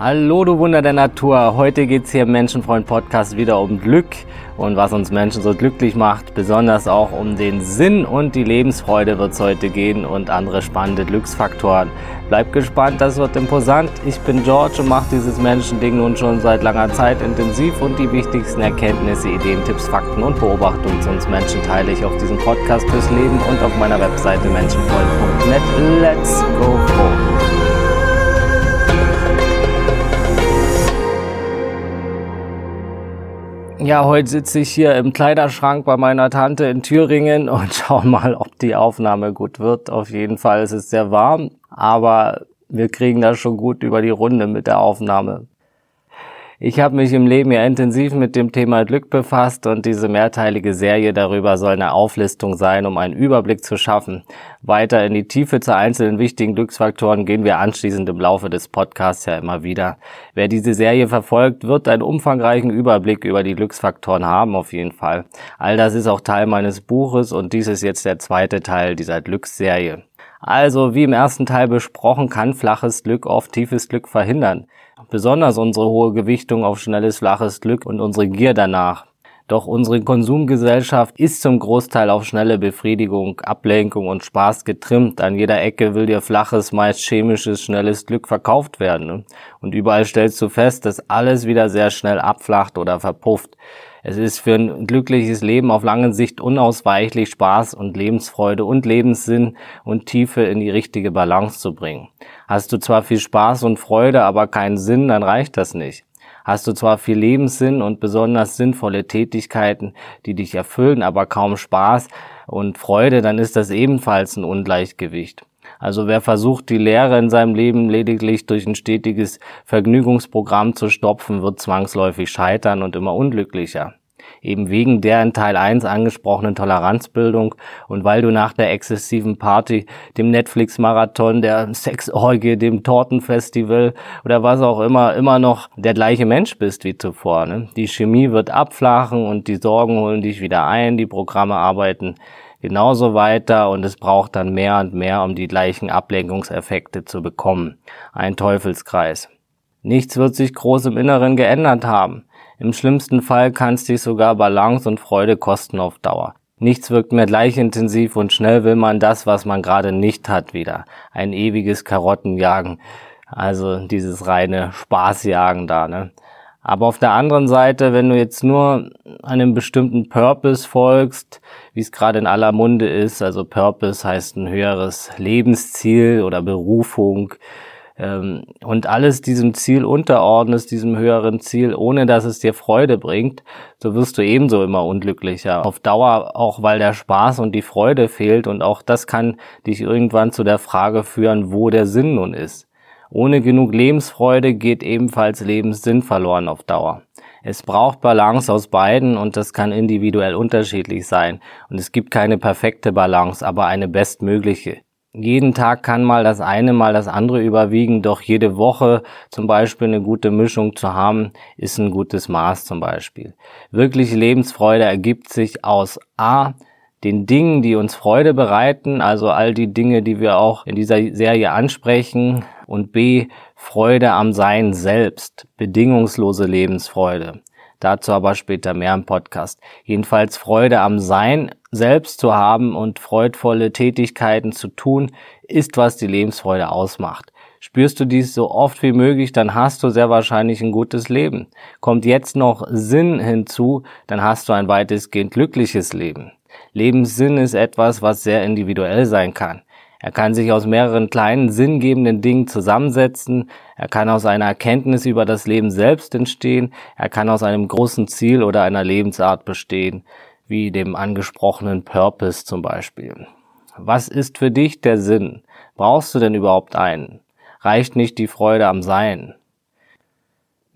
Hallo, du Wunder der Natur. Heute geht's hier im Menschenfreund Podcast wieder um Glück und was uns Menschen so glücklich macht. Besonders auch um den Sinn und die Lebensfreude wird's heute gehen und andere spannende Glücksfaktoren. Bleib gespannt, das wird imposant. Ich bin George und mache dieses Menschending nun schon seit langer Zeit intensiv und die wichtigsten Erkenntnisse, Ideen, Tipps, Fakten und Beobachtungen zu uns Menschen teile ich auf diesem Podcast fürs Leben und auf meiner Webseite menschenfreund.net. Let's go froh. Ja, heute sitze ich hier im Kleiderschrank bei meiner Tante in Thüringen und schau mal, ob die Aufnahme gut wird. Auf jeden Fall ist es sehr warm, aber wir kriegen das schon gut über die Runde mit der Aufnahme. Ich habe mich im Leben ja intensiv mit dem Thema Glück befasst und diese mehrteilige Serie darüber soll eine Auflistung sein, um einen Überblick zu schaffen. Weiter in die Tiefe zu einzelnen wichtigen Glücksfaktoren gehen wir anschließend im Laufe des Podcasts ja immer wieder. Wer diese Serie verfolgt, wird einen umfangreichen Überblick über die Glücksfaktoren haben, auf jeden Fall. All das ist auch Teil meines Buches und dies ist jetzt der zweite Teil dieser Glücksserie. Also, wie im ersten Teil besprochen, kann flaches Glück oft tiefes Glück verhindern. Besonders unsere hohe Gewichtung auf schnelles, flaches Glück und unsere Gier danach. Doch unsere Konsumgesellschaft ist zum Großteil auf schnelle Befriedigung, Ablenkung und Spaß getrimmt. An jeder Ecke will dir flaches, meist chemisches, schnelles Glück verkauft werden. Und überall stellst du fest, dass alles wieder sehr schnell abflacht oder verpufft. Es ist für ein glückliches Leben auf lange Sicht unausweichlich, Spaß und Lebensfreude und Lebenssinn und Tiefe in die richtige Balance zu bringen. Hast du zwar viel Spaß und Freude, aber keinen Sinn, dann reicht das nicht. Hast du zwar viel Lebenssinn und besonders sinnvolle Tätigkeiten, die dich erfüllen, aber kaum Spaß und Freude, dann ist das ebenfalls ein Ungleichgewicht. Also wer versucht, die Lehre in seinem Leben lediglich durch ein stetiges Vergnügungsprogramm zu stopfen, wird zwangsläufig scheitern und immer unglücklicher. Eben wegen der in Teil 1 angesprochenen Toleranzbildung und weil du nach der exzessiven Party, dem Netflix-Marathon, der Sexorgie, dem Tortenfestival oder was auch immer, immer noch der gleiche Mensch bist wie zuvor. Ne? Die Chemie wird abflachen und die Sorgen holen dich wieder ein, die Programme arbeiten genauso weiter und es braucht dann mehr und mehr, um die gleichen Ablenkungseffekte zu bekommen. Ein Teufelskreis. Nichts wird sich groß im Inneren geändert haben. Im schlimmsten Fall kann es dich sogar Balance und Freude kosten auf Dauer. Nichts wirkt mehr gleich intensiv und schnell will man das, was man gerade nicht hat, wieder. Ein ewiges Karottenjagen. Also dieses reine Spaßjagen da, ne? Aber auf der anderen Seite, wenn du jetzt nur einem bestimmten Purpose folgst, wie es gerade in aller Munde ist, also Purpose heißt ein höheres Lebensziel oder Berufung, und alles diesem Ziel unterordnest, diesem höheren Ziel, ohne dass es dir Freude bringt, so wirst du ebenso immer unglücklicher. Auf Dauer auch, weil der Spaß und die Freude fehlt und auch das kann dich irgendwann zu der Frage führen, wo der Sinn nun ist. Ohne genug Lebensfreude geht ebenfalls Lebenssinn verloren auf Dauer. Es braucht Balance aus beiden und das kann individuell unterschiedlich sein. Und es gibt keine perfekte Balance, aber eine bestmögliche. Jeden Tag kann mal das eine, mal das andere überwiegen, doch jede Woche zum Beispiel eine gute Mischung zu haben, ist ein gutes Maß zum Beispiel. Wirkliche Lebensfreude ergibt sich aus A, den Dingen, die uns Freude bereiten, also all die Dinge, die wir auch in dieser Serie ansprechen, und B, Freude am Sein selbst, bedingungslose Lebensfreude. Dazu aber später mehr im Podcast. Jedenfalls Freude am Sein selbst zu haben und freudvolle Tätigkeiten zu tun, ist, was die Lebensfreude ausmacht. Spürst du dies so oft wie möglich, dann hast du sehr wahrscheinlich ein gutes Leben. Kommt jetzt noch Sinn hinzu, dann hast du ein weitestgehend glückliches Leben. Lebenssinn ist etwas, was sehr individuell sein kann. Er kann sich aus mehreren kleinen sinngebenden Dingen zusammensetzen, er kann aus einer Erkenntnis über das Leben selbst entstehen, er kann aus einem großen Ziel oder einer Lebensart bestehen, wie dem angesprochenen Purpose zum Beispiel. Was ist für dich der Sinn? Brauchst du denn überhaupt einen? Reicht nicht die Freude am Sein?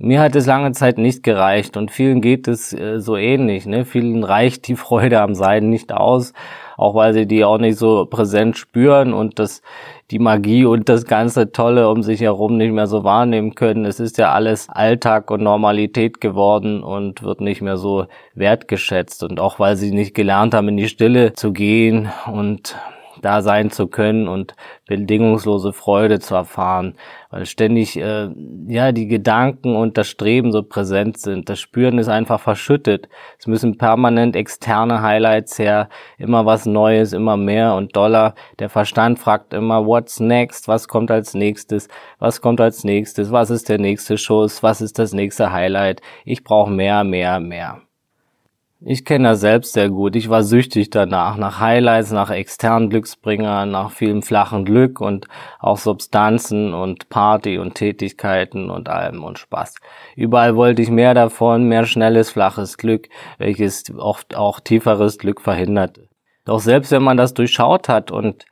Mir hat es lange Zeit nicht gereicht und vielen geht es äh, so ähnlich. Ne? Vielen reicht die Freude am Sein nicht aus, auch weil sie die auch nicht so präsent spüren und das die Magie und das ganze Tolle um sich herum nicht mehr so wahrnehmen können. Es ist ja alles Alltag und Normalität geworden und wird nicht mehr so wertgeschätzt. Und auch weil sie nicht gelernt haben, in die Stille zu gehen und da sein zu können und bedingungslose Freude zu erfahren, weil ständig äh, ja die Gedanken und das Streben so präsent sind. Das Spüren ist einfach verschüttet. Es müssen permanent externe Highlights her, immer was Neues, immer mehr und doller. Der Verstand fragt immer, what's next? Was kommt als nächstes? Was kommt als nächstes? Was ist der nächste Schuss? Was ist das nächste Highlight? Ich brauche mehr, mehr, mehr. Ich kenne das selbst sehr gut. Ich war süchtig danach, nach Highlights, nach externen Glücksbringern, nach vielem flachen Glück und auch Substanzen und Party und Tätigkeiten und allem und Spaß. Überall wollte ich mehr davon, mehr schnelles, flaches Glück, welches oft auch tieferes Glück verhinderte. Doch selbst wenn man das durchschaut hat und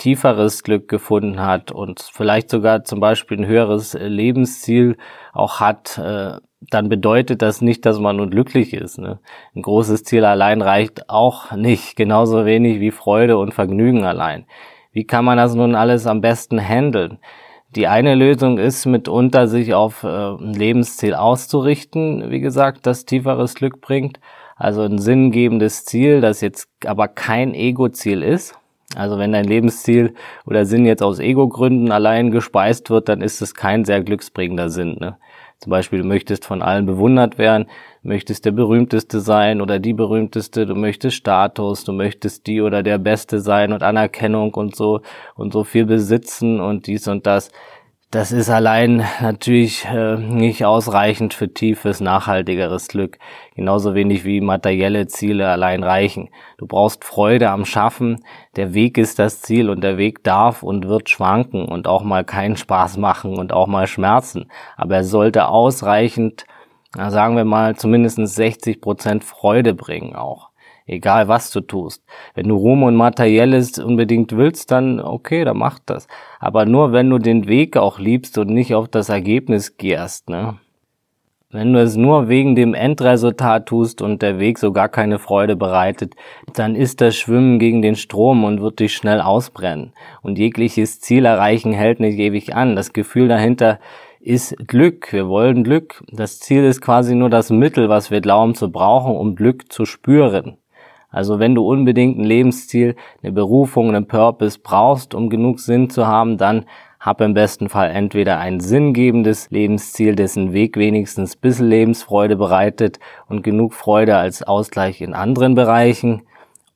tieferes Glück gefunden hat und vielleicht sogar zum Beispiel ein höheres Lebensziel auch hat, äh, dann bedeutet das nicht, dass man nun glücklich ist. Ne? Ein großes Ziel allein reicht auch nicht, genauso wenig wie Freude und Vergnügen allein. Wie kann man das nun alles am besten handeln? Die eine Lösung ist mitunter, sich auf äh, ein Lebensziel auszurichten, wie gesagt, das tieferes Glück bringt. Also ein sinngebendes Ziel, das jetzt aber kein Ego-Ziel ist. Also wenn dein Lebensziel oder Sinn jetzt aus Ego-Gründen allein gespeist wird, dann ist es kein sehr glücksbringender Sinn. Ne? Zum Beispiel, du möchtest von allen bewundert werden, möchtest der berühmteste sein oder die berühmteste, du möchtest Status, du möchtest die oder der Beste sein und Anerkennung und so und so viel besitzen und dies und das das ist allein natürlich äh, nicht ausreichend für tiefes, nachhaltigeres Glück. Genauso wenig wie materielle Ziele allein reichen. Du brauchst Freude am Schaffen. Der Weg ist das Ziel und der Weg darf und wird schwanken und auch mal keinen Spaß machen und auch mal schmerzen. Aber er sollte ausreichend, sagen wir mal, zumindest 60 Prozent Freude bringen auch egal was du tust. Wenn du Ruhm und Materielles unbedingt willst, dann okay, dann mach das. Aber nur wenn du den Weg auch liebst und nicht auf das Ergebnis gierst, ne? Wenn du es nur wegen dem Endresultat tust und der Weg so gar keine Freude bereitet, dann ist das Schwimmen gegen den Strom und wird dich schnell ausbrennen. Und jegliches Ziel erreichen hält nicht ewig an. Das Gefühl dahinter ist Glück. Wir wollen Glück. Das Ziel ist quasi nur das Mittel, was wir glauben zu brauchen, um Glück zu spüren. Also wenn du unbedingt ein Lebensziel, eine Berufung, einen Purpose brauchst, um genug Sinn zu haben, dann hab im besten Fall entweder ein sinngebendes Lebensziel, dessen Weg wenigstens bisschen Lebensfreude bereitet und genug Freude als Ausgleich in anderen Bereichen,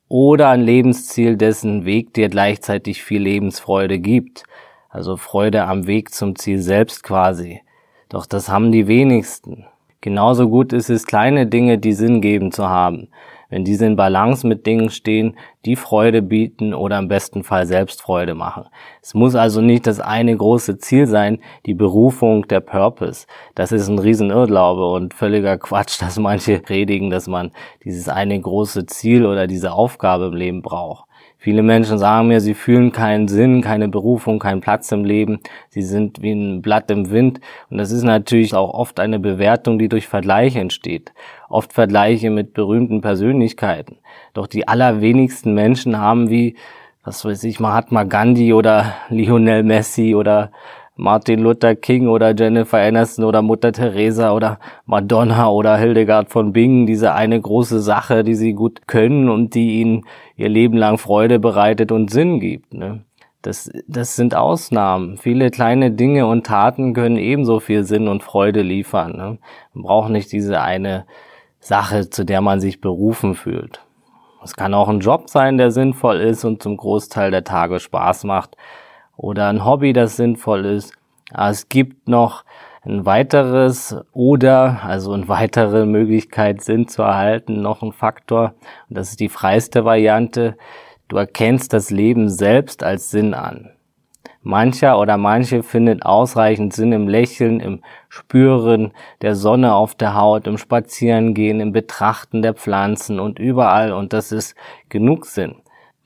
oder ein Lebensziel, dessen Weg dir gleichzeitig viel Lebensfreude gibt. Also Freude am Weg zum Ziel selbst quasi. Doch das haben die wenigsten. Genauso gut ist es, kleine Dinge, die Sinn geben zu haben wenn diese in Balance mit Dingen stehen, die Freude bieten oder im besten Fall selbst Freude machen. Es muss also nicht das eine große Ziel sein, die Berufung, der Purpose. Das ist ein Riesenirrglaube und völliger Quatsch, dass manche predigen, dass man dieses eine große Ziel oder diese Aufgabe im Leben braucht. Viele Menschen sagen mir, sie fühlen keinen Sinn, keine Berufung, keinen Platz im Leben. Sie sind wie ein Blatt im Wind. Und das ist natürlich auch oft eine Bewertung, die durch Vergleich entsteht. Oft Vergleiche mit berühmten Persönlichkeiten. Doch die allerwenigsten Menschen haben wie, was weiß ich, Mahatma Gandhi oder Lionel Messi oder Martin Luther King oder Jennifer Aniston oder Mutter Teresa oder Madonna oder Hildegard von Bingen, diese eine große Sache, die sie gut können und die ihnen ihr Leben lang Freude bereitet und Sinn gibt. Ne? Das, das sind Ausnahmen. Viele kleine Dinge und Taten können ebenso viel Sinn und Freude liefern. Ne? Man braucht nicht diese eine Sache, zu der man sich berufen fühlt. Es kann auch ein Job sein, der sinnvoll ist und zum Großteil der Tage Spaß macht oder ein Hobby, das sinnvoll ist. Aber es gibt noch ein weiteres oder, also eine weitere Möglichkeit, Sinn zu erhalten, noch ein Faktor. Und das ist die freiste Variante. Du erkennst das Leben selbst als Sinn an. Mancher oder manche findet ausreichend Sinn im Lächeln, im Spüren der Sonne auf der Haut, im Spazierengehen, im Betrachten der Pflanzen und überall. Und das ist genug Sinn.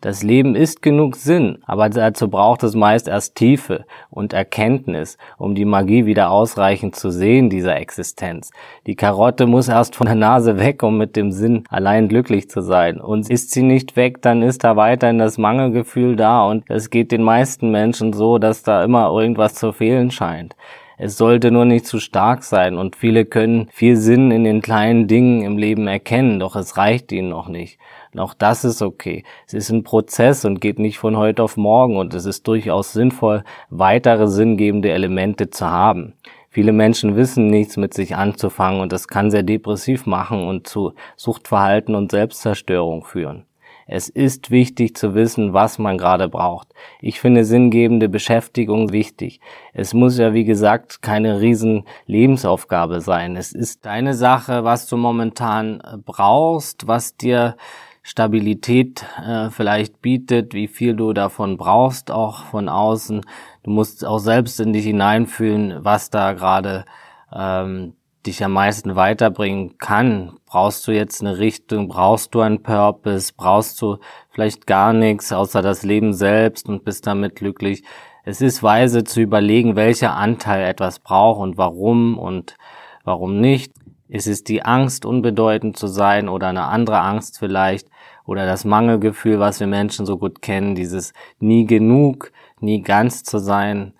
Das Leben ist genug Sinn, aber dazu braucht es meist erst Tiefe und Erkenntnis, um die Magie wieder ausreichend zu sehen dieser Existenz. Die Karotte muss erst von der Nase weg, um mit dem Sinn allein glücklich zu sein. Und ist sie nicht weg, dann ist da weiterhin das Mangelgefühl da und es geht den meisten Menschen so, dass da immer irgendwas zu fehlen scheint. Es sollte nur nicht zu stark sein und viele können viel Sinn in den kleinen Dingen im Leben erkennen, doch es reicht ihnen noch nicht. Auch das ist okay. Es ist ein Prozess und geht nicht von heute auf morgen und es ist durchaus sinnvoll, weitere sinngebende Elemente zu haben. Viele Menschen wissen nichts mit sich anzufangen und das kann sehr depressiv machen und zu Suchtverhalten und Selbstzerstörung führen. Es ist wichtig zu wissen, was man gerade braucht. Ich finde sinngebende Beschäftigung wichtig. Es muss ja, wie gesagt, keine riesen Lebensaufgabe sein. Es ist deine Sache, was du momentan äh, brauchst, was dir Stabilität äh, vielleicht bietet, wie viel du davon brauchst, auch von außen. Du musst auch selbst in dich hineinfühlen, was da gerade ähm, dich am meisten weiterbringen kann. Brauchst du jetzt eine Richtung, brauchst du einen Purpose, brauchst du vielleicht gar nichts außer das Leben selbst und bist damit glücklich. Es ist weise zu überlegen, welcher Anteil etwas braucht und warum und warum nicht. Ist es die Angst, unbedeutend zu sein oder eine andere Angst vielleicht oder das Mangelgefühl, was wir Menschen so gut kennen, dieses nie genug, nie ganz zu sein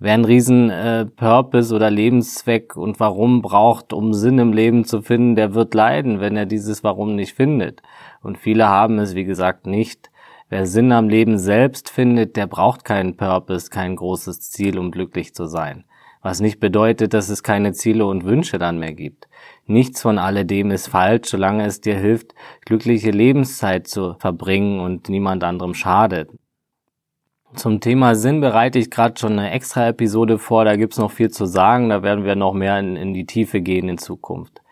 wer einen riesen äh, Purpose oder Lebenszweck und Warum braucht, um Sinn im Leben zu finden, der wird leiden, wenn er dieses Warum nicht findet. Und viele haben es, wie gesagt, nicht. Wer Sinn am Leben selbst findet, der braucht keinen Purpose, kein großes Ziel, um glücklich zu sein. Was nicht bedeutet, dass es keine Ziele und Wünsche dann mehr gibt. Nichts von alledem ist falsch, solange es dir hilft, glückliche Lebenszeit zu verbringen und niemand anderem schadet. Zum Thema Sinn bereite ich gerade schon eine extra Episode vor, da gibt's noch viel zu sagen, da werden wir noch mehr in, in die Tiefe gehen in Zukunft.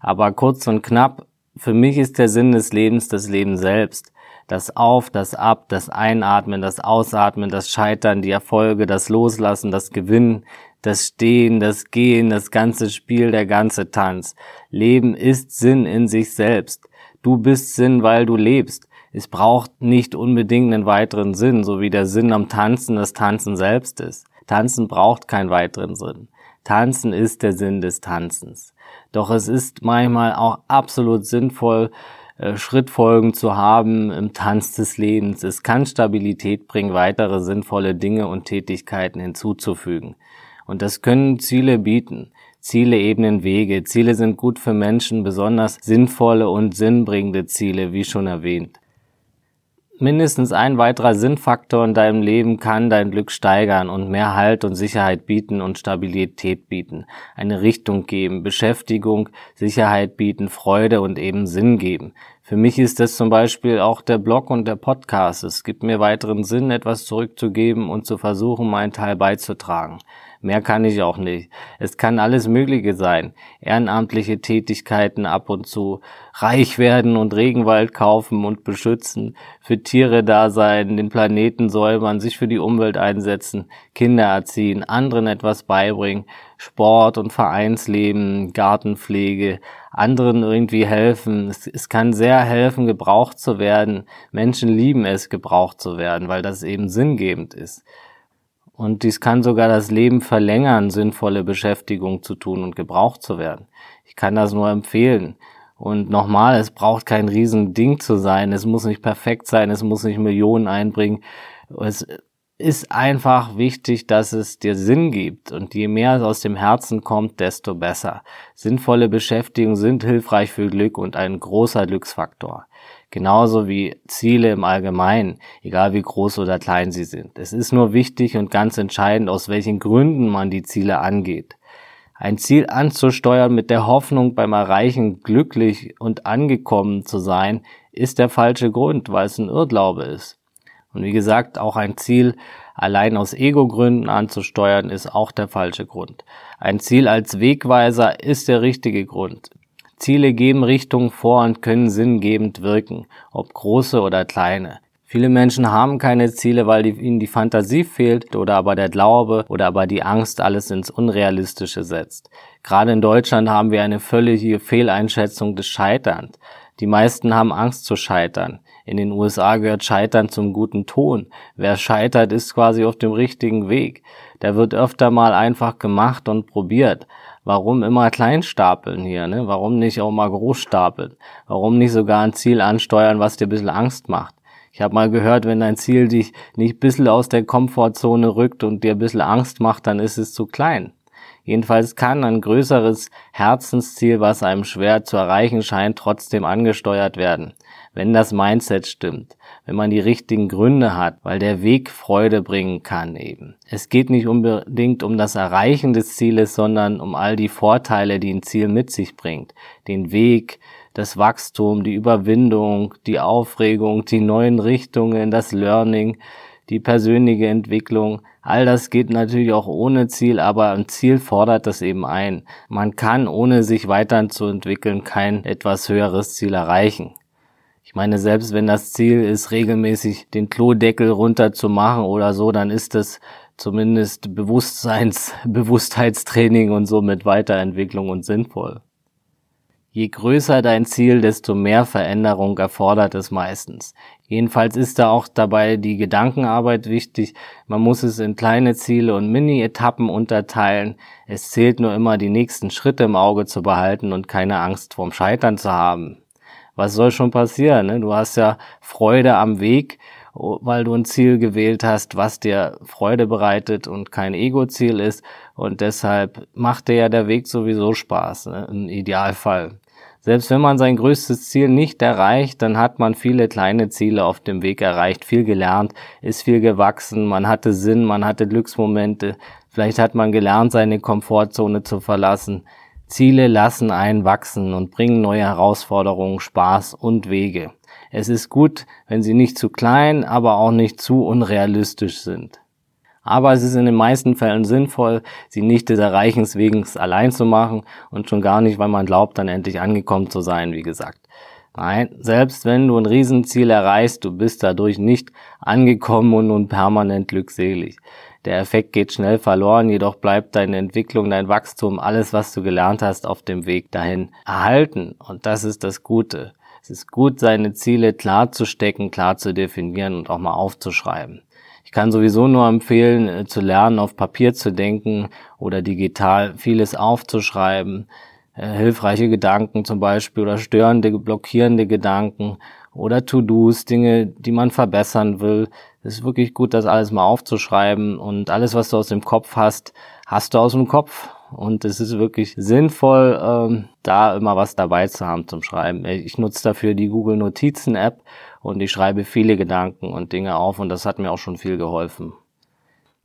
Aber kurz und knapp, für mich ist der Sinn des Lebens das Leben selbst. Das Auf, das Ab, das Einatmen, das Ausatmen, das Scheitern, die Erfolge, das Loslassen, das Gewinnen, das Stehen, das Gehen, das ganze Spiel, der ganze Tanz. Leben ist Sinn in sich selbst. Du bist Sinn, weil du lebst es braucht nicht unbedingt einen weiteren Sinn, so wie der Sinn am Tanzen das Tanzen selbst ist. Tanzen braucht keinen weiteren Sinn. Tanzen ist der Sinn des Tanzens. Doch es ist manchmal auch absolut sinnvoll, äh, Schrittfolgen zu haben im Tanz des Lebens. Es kann Stabilität bringen, weitere sinnvolle Dinge und Tätigkeiten hinzuzufügen. Und das können Ziele bieten. Ziele ebnen Wege. Ziele sind gut für Menschen, besonders sinnvolle und sinnbringende Ziele, wie schon erwähnt. Mindestens ein weiterer Sinnfaktor in deinem Leben kann dein Glück steigern und mehr Halt und Sicherheit bieten und Stabilität bieten, eine Richtung geben, Beschäftigung, Sicherheit bieten, Freude und eben Sinn geben. Für mich ist das zum Beispiel auch der Blog und der Podcast. Es gibt mir weiteren Sinn, etwas zurückzugeben und zu versuchen, meinen Teil beizutragen. Mehr kann ich auch nicht. Es kann alles Mögliche sein. Ehrenamtliche Tätigkeiten ab und zu, reich werden und Regenwald kaufen und beschützen, für Tiere da sein, den Planeten säubern, sich für die Umwelt einsetzen, Kinder erziehen, anderen etwas beibringen, Sport und Vereinsleben, Gartenpflege, anderen irgendwie helfen. Es, es kann sehr helfen, gebraucht zu werden. Menschen lieben es, gebraucht zu werden, weil das eben sinngebend ist. Und dies kann sogar das Leben verlängern, sinnvolle Beschäftigung zu tun und gebraucht zu werden. Ich kann das nur empfehlen. Und nochmal, es braucht kein Riesending zu sein. Es muss nicht perfekt sein. Es muss nicht Millionen einbringen. Es ist einfach wichtig, dass es dir Sinn gibt. Und je mehr es aus dem Herzen kommt, desto besser. Sinnvolle Beschäftigungen sind hilfreich für Glück und ein großer Glücksfaktor genauso wie Ziele im Allgemeinen, egal wie groß oder klein sie sind. Es ist nur wichtig und ganz entscheidend, aus welchen Gründen man die Ziele angeht. Ein Ziel anzusteuern mit der Hoffnung, beim Erreichen glücklich und angekommen zu sein, ist der falsche Grund, weil es ein Irrglaube ist. Und wie gesagt, auch ein Ziel allein aus Ego-Gründen anzusteuern, ist auch der falsche Grund. Ein Ziel als Wegweiser ist der richtige Grund. Ziele geben Richtung vor und können sinngebend wirken, ob große oder kleine. Viele Menschen haben keine Ziele, weil ihnen die Fantasie fehlt oder aber der Glaube oder aber die Angst alles ins Unrealistische setzt. Gerade in Deutschland haben wir eine völlige Fehleinschätzung des Scheiterns. Die meisten haben Angst zu scheitern. In den USA gehört Scheitern zum guten Ton. Wer scheitert, ist quasi auf dem richtigen Weg. Der wird öfter mal einfach gemacht und probiert. Warum immer klein stapeln hier, ne? Warum nicht auch mal groß stapeln? Warum nicht sogar ein Ziel ansteuern, was dir ein bisschen Angst macht? Ich habe mal gehört, wenn dein Ziel dich nicht ein bisschen aus der Komfortzone rückt und dir ein bisschen Angst macht, dann ist es zu klein. Jedenfalls kann ein größeres Herzensziel, was einem schwer zu erreichen scheint, trotzdem angesteuert werden. Wenn das Mindset stimmt, wenn man die richtigen Gründe hat, weil der Weg Freude bringen kann eben. Es geht nicht unbedingt um das Erreichen des Zieles, sondern um all die Vorteile, die ein Ziel mit sich bringt. Den Weg, das Wachstum, die Überwindung, die Aufregung, die neuen Richtungen, das Learning, die persönliche Entwicklung. All das geht natürlich auch ohne Ziel, aber ein Ziel fordert das eben ein. Man kann, ohne sich weiterzuentwickeln, kein etwas höheres Ziel erreichen. Ich meine, selbst wenn das Ziel ist, regelmäßig den Klodeckel runterzumachen oder so, dann ist das zumindest Bewusstseins, Bewusstheitstraining und somit Weiterentwicklung und sinnvoll. Je größer dein Ziel, desto mehr Veränderung erfordert es meistens. Jedenfalls ist da auch dabei die Gedankenarbeit wichtig. Man muss es in kleine Ziele und Mini-Etappen unterteilen. Es zählt nur immer, die nächsten Schritte im Auge zu behalten und keine Angst vorm Scheitern zu haben was soll schon passieren? Ne? Du hast ja Freude am Weg, weil du ein Ziel gewählt hast, was dir Freude bereitet und kein Ego-Ziel ist. Und deshalb macht dir ja der Weg sowieso Spaß, ne? im Idealfall. Selbst wenn man sein größtes Ziel nicht erreicht, dann hat man viele kleine Ziele auf dem Weg erreicht, viel gelernt, ist viel gewachsen, man hatte Sinn, man hatte Glücksmomente, vielleicht hat man gelernt, seine Komfortzone zu verlassen. Ziele lassen einen wachsen und bringen neue Herausforderungen, Spaß und Wege. Es ist gut, wenn sie nicht zu klein, aber auch nicht zu unrealistisch sind. Aber es ist in den meisten Fällen sinnvoll, sie nicht des Erreichens wegen allein zu machen und schon gar nicht, weil man glaubt, dann endlich angekommen zu sein, wie gesagt. Nein, selbst wenn du ein Riesenziel erreichst, du bist dadurch nicht angekommen und nun permanent glückselig. Der Effekt geht schnell verloren, jedoch bleibt deine Entwicklung, dein Wachstum, alles, was du gelernt hast, auf dem Weg dahin erhalten. Und das ist das Gute. Es ist gut, seine Ziele klar zu stecken, klar zu definieren und auch mal aufzuschreiben. Ich kann sowieso nur empfehlen, äh, zu lernen, auf Papier zu denken oder digital vieles aufzuschreiben. Äh, hilfreiche Gedanken zum Beispiel oder störende, blockierende Gedanken oder To-Dos, Dinge, die man verbessern will. Es ist wirklich gut, das alles mal aufzuschreiben und alles, was du aus dem Kopf hast, hast du aus dem Kopf. Und es ist wirklich sinnvoll, ähm, da immer was dabei zu haben zum Schreiben. Ich nutze dafür die Google Notizen App und ich schreibe viele Gedanken und Dinge auf und das hat mir auch schon viel geholfen.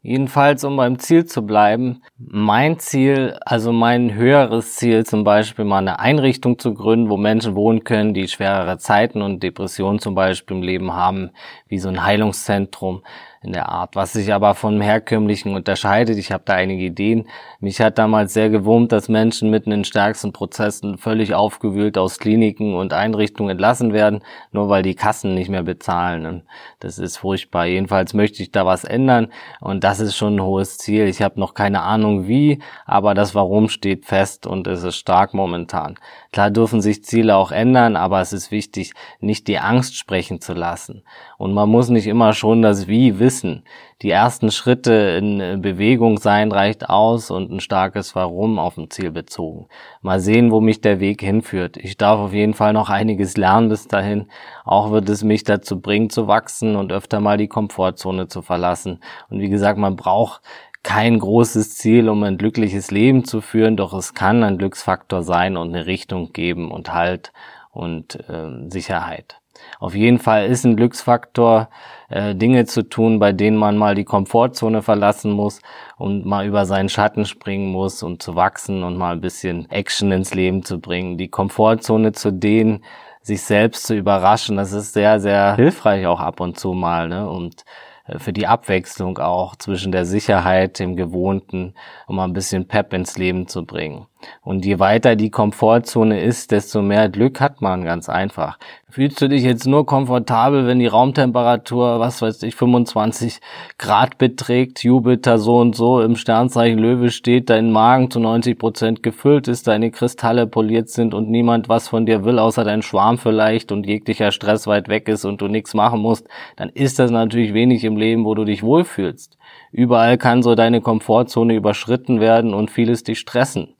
Jedenfalls, um beim Ziel zu bleiben, mein Ziel, also mein höheres Ziel, zum Beispiel mal eine Einrichtung zu gründen, wo Menschen wohnen können, die schwerere Zeiten und Depressionen zum Beispiel im Leben haben, wie so ein Heilungszentrum, in der Art, was sich aber vom herkömmlichen unterscheidet. Ich habe da einige Ideen. Mich hat damals sehr gewurmt, dass Menschen mitten in stärksten Prozessen völlig aufgewühlt aus Kliniken und Einrichtungen entlassen werden, nur weil die Kassen nicht mehr bezahlen. Und das ist furchtbar. Jedenfalls möchte ich da was ändern und das ist schon ein hohes Ziel. Ich habe noch keine Ahnung wie, aber das Warum steht fest und es ist stark momentan. Klar dürfen sich Ziele auch ändern, aber es ist wichtig, nicht die Angst sprechen zu lassen. Und man muss nicht immer schon das Wie wissen. Die ersten Schritte in Bewegung sein reicht aus und ein starkes Warum auf ein Ziel bezogen. Mal sehen, wo mich der Weg hinführt. Ich darf auf jeden Fall noch einiges lernen bis dahin. Auch wird es mich dazu bringen zu wachsen und öfter mal die Komfortzone zu verlassen. Und wie gesagt, man braucht kein großes Ziel, um ein glückliches Leben zu führen, doch es kann ein Glücksfaktor sein und eine Richtung geben und Halt und äh, Sicherheit. Auf jeden Fall ist ein Glücksfaktor, äh, Dinge zu tun, bei denen man mal die Komfortzone verlassen muss und mal über seinen Schatten springen muss und zu wachsen und mal ein bisschen Action ins Leben zu bringen. Die Komfortzone zu denen, sich selbst zu überraschen, das ist sehr, sehr hilfreich auch ab und zu mal. Ne? Und äh, für die Abwechslung auch zwischen der Sicherheit, dem Gewohnten, um mal ein bisschen Pep ins Leben zu bringen. Und je weiter die Komfortzone ist, desto mehr Glück hat man ganz einfach. Fühlst du dich jetzt nur komfortabel, wenn die Raumtemperatur, was weiß ich, 25 Grad beträgt, Jupiter so und so im Sternzeichen Löwe steht, dein Magen zu 90 Prozent gefüllt ist, deine Kristalle poliert sind und niemand was von dir will, außer dein Schwarm vielleicht und jeglicher Stress weit weg ist und du nichts machen musst, dann ist das natürlich wenig im Leben, wo du dich wohlfühlst. Überall kann so deine Komfortzone überschritten werden und vieles dich stressen.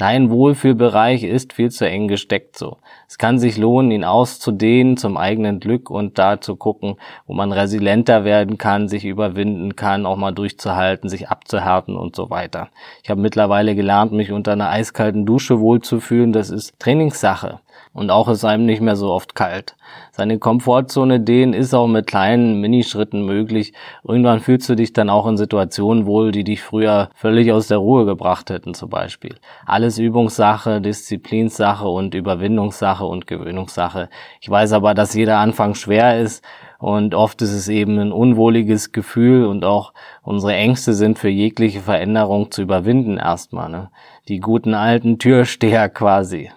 Dein Wohlfühlbereich ist viel zu eng gesteckt so. Es kann sich lohnen, ihn auszudehnen zum eigenen Glück und da zu gucken, wo man resilienter werden kann, sich überwinden kann, auch mal durchzuhalten, sich abzuhärten und so weiter. Ich habe mittlerweile gelernt, mich unter einer eiskalten Dusche wohlzufühlen. Das ist Trainingssache. Und auch ist einem nicht mehr so oft kalt. Seine Komfortzone dehnen ist auch mit kleinen Minischritten möglich. Irgendwann fühlst du dich dann auch in Situationen wohl, die dich früher völlig aus der Ruhe gebracht hätten zum Beispiel. Alles Übungssache, Disziplinssache und Überwindungssache und Gewöhnungssache. Ich weiß aber, dass jeder Anfang schwer ist und oft ist es eben ein unwohliges Gefühl und auch unsere Ängste sind für jegliche Veränderung zu überwinden erstmal. Ne? Die guten alten Türsteher quasi.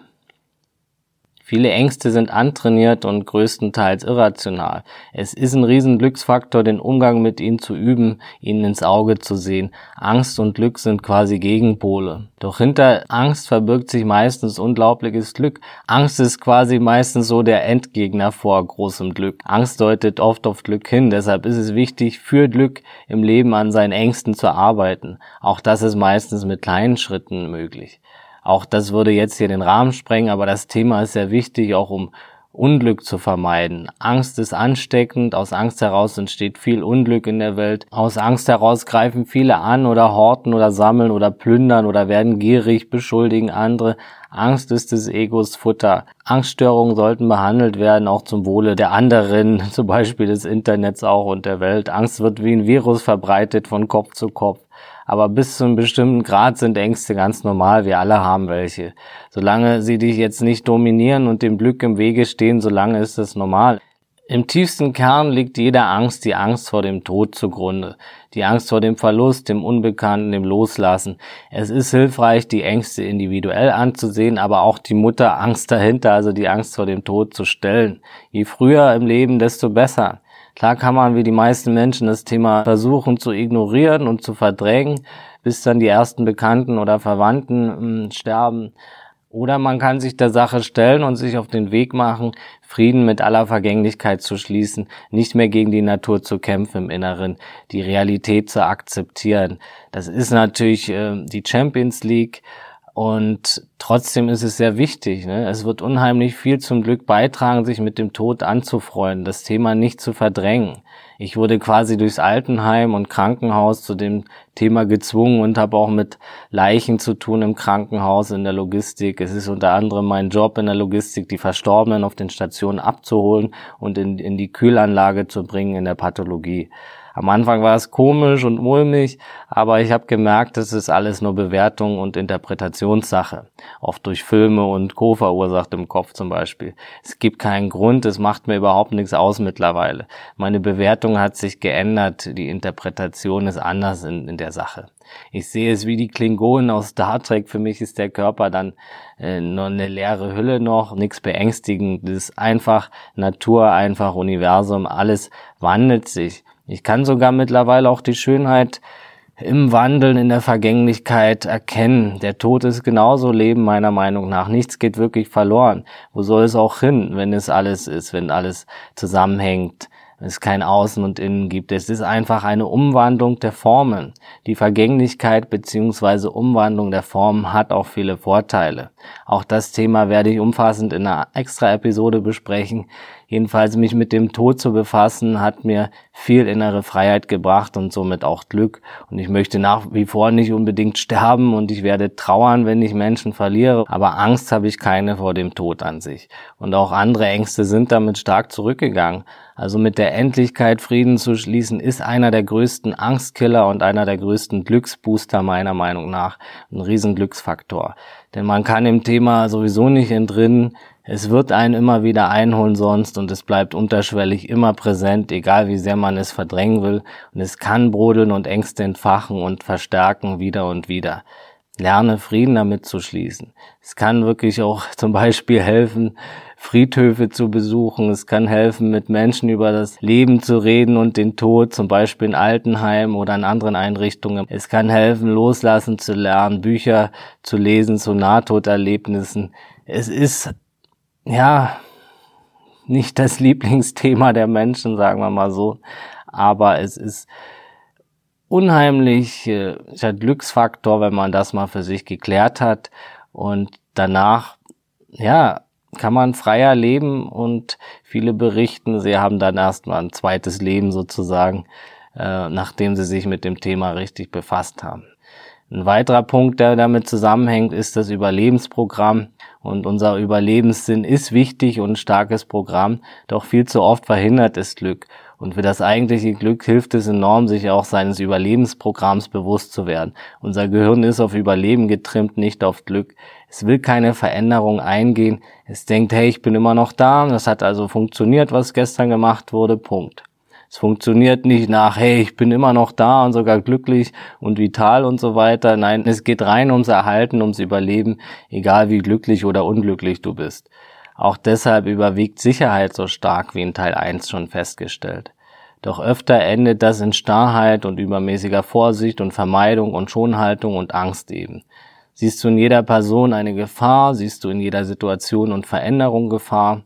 Viele Ängste sind antrainiert und größtenteils irrational. Es ist ein riesen Glücksfaktor, den Umgang mit ihnen zu üben, ihnen ins Auge zu sehen. Angst und Glück sind quasi Gegenpole. Doch hinter Angst verbirgt sich meistens unglaubliches Glück. Angst ist quasi meistens so der Endgegner vor großem Glück. Angst deutet oft auf Glück hin. Deshalb ist es wichtig, für Glück im Leben an seinen Ängsten zu arbeiten. Auch das ist meistens mit kleinen Schritten möglich. Auch das würde jetzt hier den Rahmen sprengen, aber das Thema ist sehr wichtig, auch um Unglück zu vermeiden. Angst ist ansteckend, aus Angst heraus entsteht viel Unglück in der Welt. Aus Angst heraus greifen viele an oder horten oder sammeln oder plündern oder werden gierig, beschuldigen andere. Angst ist des Egos Futter. Angststörungen sollten behandelt werden, auch zum Wohle der anderen, zum Beispiel des Internets auch und der Welt. Angst wird wie ein Virus verbreitet von Kopf zu Kopf. Aber bis zu einem bestimmten Grad sind Ängste ganz normal. Wir alle haben welche. Solange sie dich jetzt nicht dominieren und dem Glück im Wege stehen, solange ist es normal. Im tiefsten Kern liegt jeder Angst die Angst vor dem Tod zugrunde. Die Angst vor dem Verlust, dem Unbekannten, dem Loslassen. Es ist hilfreich, die Ängste individuell anzusehen, aber auch die Mutterangst dahinter, also die Angst vor dem Tod zu stellen. Je früher im Leben, desto besser. Klar kann man wie die meisten Menschen das Thema versuchen zu ignorieren und zu verdrängen, bis dann die ersten Bekannten oder Verwandten hm, sterben. Oder man kann sich der Sache stellen und sich auf den Weg machen, Frieden mit aller Vergänglichkeit zu schließen, nicht mehr gegen die Natur zu kämpfen im Inneren, die Realität zu akzeptieren. Das ist natürlich äh, die Champions League und trotzdem ist es sehr wichtig. Ne? Es wird unheimlich viel zum Glück beitragen, sich mit dem Tod anzufreuen, das Thema nicht zu verdrängen. Ich wurde quasi durchs Altenheim und Krankenhaus zu dem Thema gezwungen und habe auch mit Leichen zu tun im Krankenhaus, in der Logistik. Es ist unter anderem mein Job in der Logistik, die Verstorbenen auf den Stationen abzuholen und in, in die Kühlanlage zu bringen in der Pathologie. Am Anfang war es komisch und mulmig, aber ich habe gemerkt, das ist alles nur Bewertung und Interpretationssache. Oft durch Filme und Co. verursacht im Kopf zum Beispiel. Es gibt keinen Grund, es macht mir überhaupt nichts aus mittlerweile. Meine Bewertung hat sich geändert, die Interpretation ist anders in, in der Sache. Ich sehe es wie die Klingonen aus Star Trek. Für mich ist der Körper dann äh, nur eine leere Hülle noch, nichts Beängstigendes. Einfach Natur, einfach Universum, alles wandelt sich. Ich kann sogar mittlerweile auch die Schönheit im Wandeln, in der Vergänglichkeit erkennen. Der Tod ist genauso Leben meiner Meinung nach. Nichts geht wirklich verloren. Wo soll es auch hin, wenn es alles ist, wenn alles zusammenhängt? es kein Außen und Innen gibt. Es ist einfach eine Umwandlung der Formen. Die Vergänglichkeit beziehungsweise Umwandlung der Formen hat auch viele Vorteile. Auch das Thema werde ich umfassend in einer extra Episode besprechen. Jedenfalls mich mit dem Tod zu befassen, hat mir viel innere Freiheit gebracht und somit auch Glück. Und ich möchte nach wie vor nicht unbedingt sterben und ich werde trauern, wenn ich Menschen verliere. Aber Angst habe ich keine vor dem Tod an sich. Und auch andere Ängste sind damit stark zurückgegangen. Also mit der Endlichkeit Frieden zu schließen, ist einer der größten Angstkiller und einer der größten Glücksbooster meiner Meinung nach. Ein Riesenglücksfaktor. Denn man kann dem Thema sowieso nicht entrinnen. Es wird einen immer wieder einholen sonst und es bleibt unterschwellig immer präsent, egal wie sehr man es verdrängen will. Und es kann brodeln und Ängste entfachen und verstärken wieder und wieder. Lerne Frieden damit zu schließen. Es kann wirklich auch zum Beispiel helfen, Friedhöfe zu besuchen. Es kann helfen, mit Menschen über das Leben zu reden und den Tod, zum Beispiel in Altenheimen oder in anderen Einrichtungen. Es kann helfen, loslassen zu lernen, Bücher zu lesen zu Nahtoderlebnissen. Es ist, ja, nicht das Lieblingsthema der Menschen, sagen wir mal so, aber es ist unheimlich äh, der Glücksfaktor, wenn man das mal für sich geklärt hat und danach, ja, kann man freier leben und viele berichten, sie haben dann erstmal ein zweites Leben sozusagen, äh, nachdem sie sich mit dem Thema richtig befasst haben. Ein weiterer Punkt, der damit zusammenhängt, ist das Überlebensprogramm. Und unser Überlebenssinn ist wichtig und ein starkes Programm, doch viel zu oft verhindert es Glück. Und für das eigentliche Glück hilft es enorm, sich auch seines Überlebensprogramms bewusst zu werden. Unser Gehirn ist auf Überleben getrimmt, nicht auf Glück. Es will keine Veränderung eingehen. Es denkt, hey, ich bin immer noch da. Das hat also funktioniert, was gestern gemacht wurde. Punkt. Es funktioniert nicht nach, hey, ich bin immer noch da und sogar glücklich und vital und so weiter. Nein, es geht rein ums Erhalten, ums Überleben, egal wie glücklich oder unglücklich du bist. Auch deshalb überwiegt Sicherheit so stark wie in Teil 1 schon festgestellt. Doch öfter endet das in Starrheit und übermäßiger Vorsicht und Vermeidung und Schonhaltung und Angst eben. Siehst du in jeder Person eine Gefahr, siehst du in jeder Situation und Veränderung Gefahr,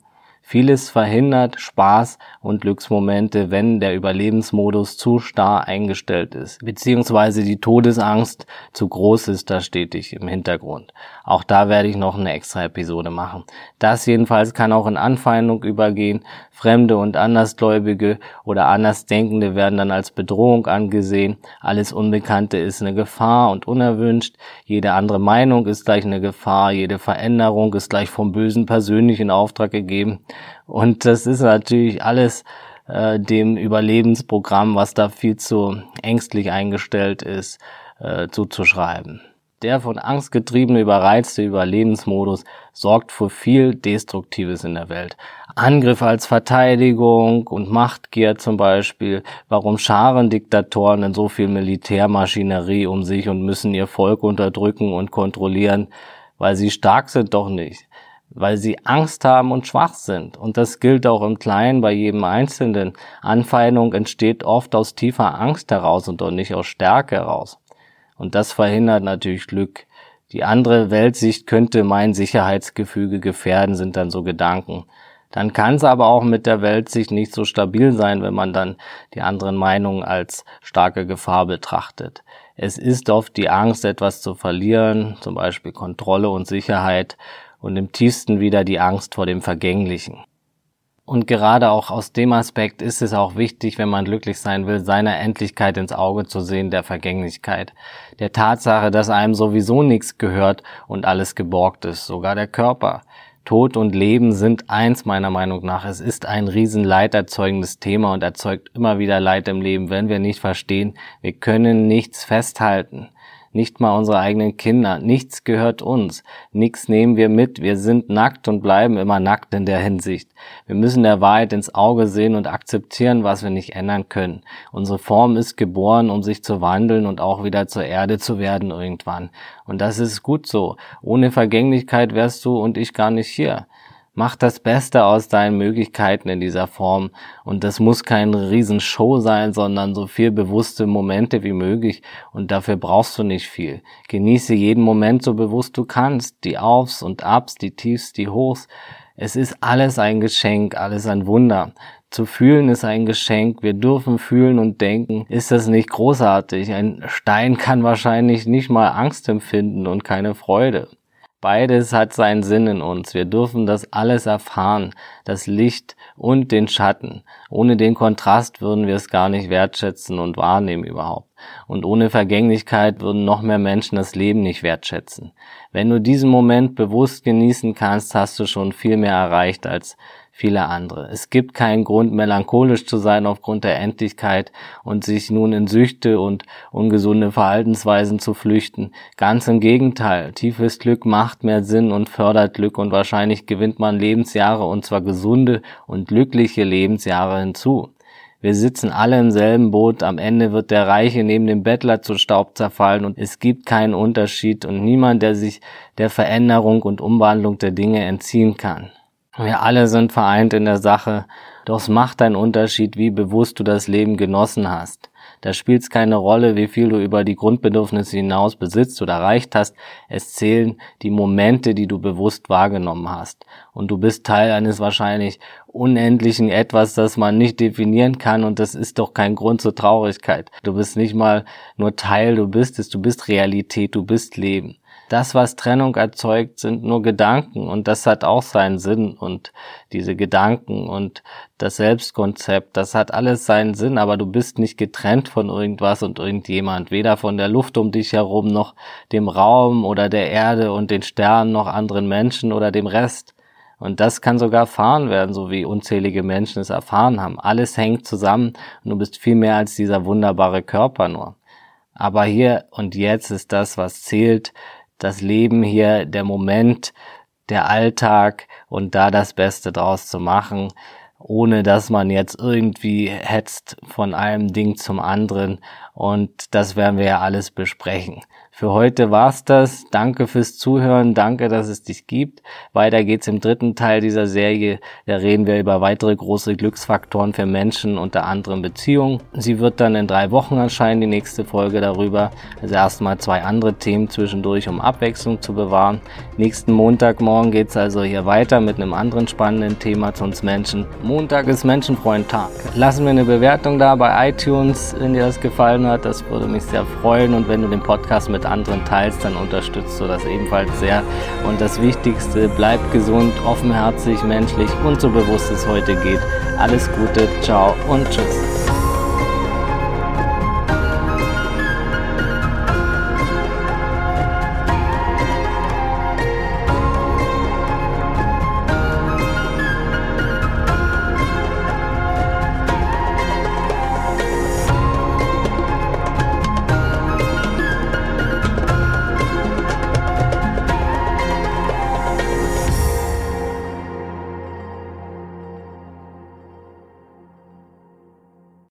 Vieles verhindert Spaß und Glücksmomente, wenn der Überlebensmodus zu starr eingestellt ist, beziehungsweise die Todesangst zu groß ist da stetig im Hintergrund. Auch da werde ich noch eine extra Episode machen. Das jedenfalls kann auch in Anfeindung übergehen. Fremde und Andersgläubige oder Andersdenkende werden dann als Bedrohung angesehen. Alles Unbekannte ist eine Gefahr und unerwünscht. Jede andere Meinung ist gleich eine Gefahr. Jede Veränderung ist gleich vom Bösen persönlich in Auftrag gegeben. Und das ist natürlich alles äh, dem Überlebensprogramm, was da viel zu ängstlich eingestellt ist, äh, zuzuschreiben. Der von Angst getriebene, überreizte Überlebensmodus sorgt für viel Destruktives in der Welt. Angriff als Verteidigung und Machtgier zum Beispiel. Warum scharen Diktatoren denn so viel Militärmaschinerie um sich und müssen ihr Volk unterdrücken und kontrollieren? Weil sie stark sind doch nicht weil sie Angst haben und schwach sind. Und das gilt auch im Kleinen bei jedem Einzelnen. Anfeindung entsteht oft aus tiefer Angst heraus und doch nicht aus Stärke heraus. Und das verhindert natürlich Glück. Die andere Weltsicht könnte mein Sicherheitsgefüge gefährden, sind dann so Gedanken. Dann kann es aber auch mit der Weltsicht nicht so stabil sein, wenn man dann die anderen Meinungen als starke Gefahr betrachtet. Es ist oft die Angst, etwas zu verlieren, zum Beispiel Kontrolle und Sicherheit, und im tiefsten wieder die Angst vor dem Vergänglichen. Und gerade auch aus dem Aspekt ist es auch wichtig, wenn man glücklich sein will, seiner Endlichkeit ins Auge zu sehen, der Vergänglichkeit. Der Tatsache, dass einem sowieso nichts gehört und alles geborgt ist, sogar der Körper. Tod und Leben sind eins meiner Meinung nach. Es ist ein riesen leiderzeugendes Thema und erzeugt immer wieder Leid im Leben, wenn wir nicht verstehen, wir können nichts festhalten nicht mal unsere eigenen Kinder. Nichts gehört uns. Nichts nehmen wir mit. Wir sind nackt und bleiben immer nackt in der Hinsicht. Wir müssen der Wahrheit ins Auge sehen und akzeptieren, was wir nicht ändern können. Unsere Form ist geboren, um sich zu wandeln und auch wieder zur Erde zu werden irgendwann. Und das ist gut so. Ohne Vergänglichkeit wärst du und ich gar nicht hier. Mach das Beste aus deinen Möglichkeiten in dieser Form. Und das muss kein Riesenshow sein, sondern so viel bewusste Momente wie möglich. Und dafür brauchst du nicht viel. Genieße jeden Moment so bewusst du kannst. Die Aufs und Abs, die Tiefs, die Hochs. Es ist alles ein Geschenk, alles ein Wunder. Zu fühlen ist ein Geschenk. Wir dürfen fühlen und denken. Ist das nicht großartig? Ein Stein kann wahrscheinlich nicht mal Angst empfinden und keine Freude. Beides hat seinen Sinn in uns. Wir dürfen das alles erfahren, das Licht und den Schatten. Ohne den Kontrast würden wir es gar nicht wertschätzen und wahrnehmen überhaupt. Und ohne Vergänglichkeit würden noch mehr Menschen das Leben nicht wertschätzen. Wenn du diesen Moment bewusst genießen kannst, hast du schon viel mehr erreicht als viele andere. Es gibt keinen Grund, melancholisch zu sein aufgrund der Endlichkeit und sich nun in Süchte und ungesunde Verhaltensweisen zu flüchten. Ganz im Gegenteil, tiefes Glück macht mehr Sinn und fördert Glück und wahrscheinlich gewinnt man Lebensjahre und zwar gesunde und glückliche Lebensjahre hinzu. Wir sitzen alle im selben Boot, am Ende wird der Reiche neben dem Bettler zu Staub zerfallen und es gibt keinen Unterschied und niemand, der sich der Veränderung und Umwandlung der Dinge entziehen kann. Wir alle sind vereint in der Sache, doch es macht einen Unterschied, wie bewusst du das Leben genossen hast. Da spielt es keine Rolle, wie viel du über die Grundbedürfnisse hinaus besitzt oder erreicht hast. Es zählen die Momente, die du bewusst wahrgenommen hast. Und du bist Teil eines wahrscheinlich unendlichen Etwas, das man nicht definieren kann. Und das ist doch kein Grund zur Traurigkeit. Du bist nicht mal nur Teil, du bist es, du bist Realität, du bist Leben. Das, was Trennung erzeugt, sind nur Gedanken und das hat auch seinen Sinn und diese Gedanken und das Selbstkonzept, das hat alles seinen Sinn, aber du bist nicht getrennt von irgendwas und irgendjemand, weder von der Luft um dich herum noch dem Raum oder der Erde und den Sternen noch anderen Menschen oder dem Rest. Und das kann sogar erfahren werden, so wie unzählige Menschen es erfahren haben. Alles hängt zusammen und du bist viel mehr als dieser wunderbare Körper nur. Aber hier und jetzt ist das, was zählt, das Leben hier, der Moment, der Alltag und da das Beste draus zu machen, ohne dass man jetzt irgendwie hetzt von einem Ding zum anderen. Und das werden wir ja alles besprechen. Für heute war's das. Danke fürs Zuhören. Danke, dass es dich gibt. Weiter geht's im dritten Teil dieser Serie. Da reden wir über weitere große Glücksfaktoren für Menschen, unter anderem Beziehungen. Sie wird dann in drei Wochen erscheinen, die nächste Folge darüber. Also erstmal zwei andere Themen zwischendurch, um Abwechslung zu bewahren. Nächsten Montagmorgen geht's also hier weiter mit einem anderen spannenden Thema zu uns Menschen. Montag ist Menschenfreund-Tag. Lassen wir eine Bewertung da bei iTunes, wenn dir das gefallen hat. Das würde mich sehr freuen. Und wenn du den Podcast mit anderen teilst, dann unterstützt du das ebenfalls sehr. Und das Wichtigste, bleib gesund, offenherzig, menschlich und so bewusst es heute geht. Alles Gute, ciao und tschüss.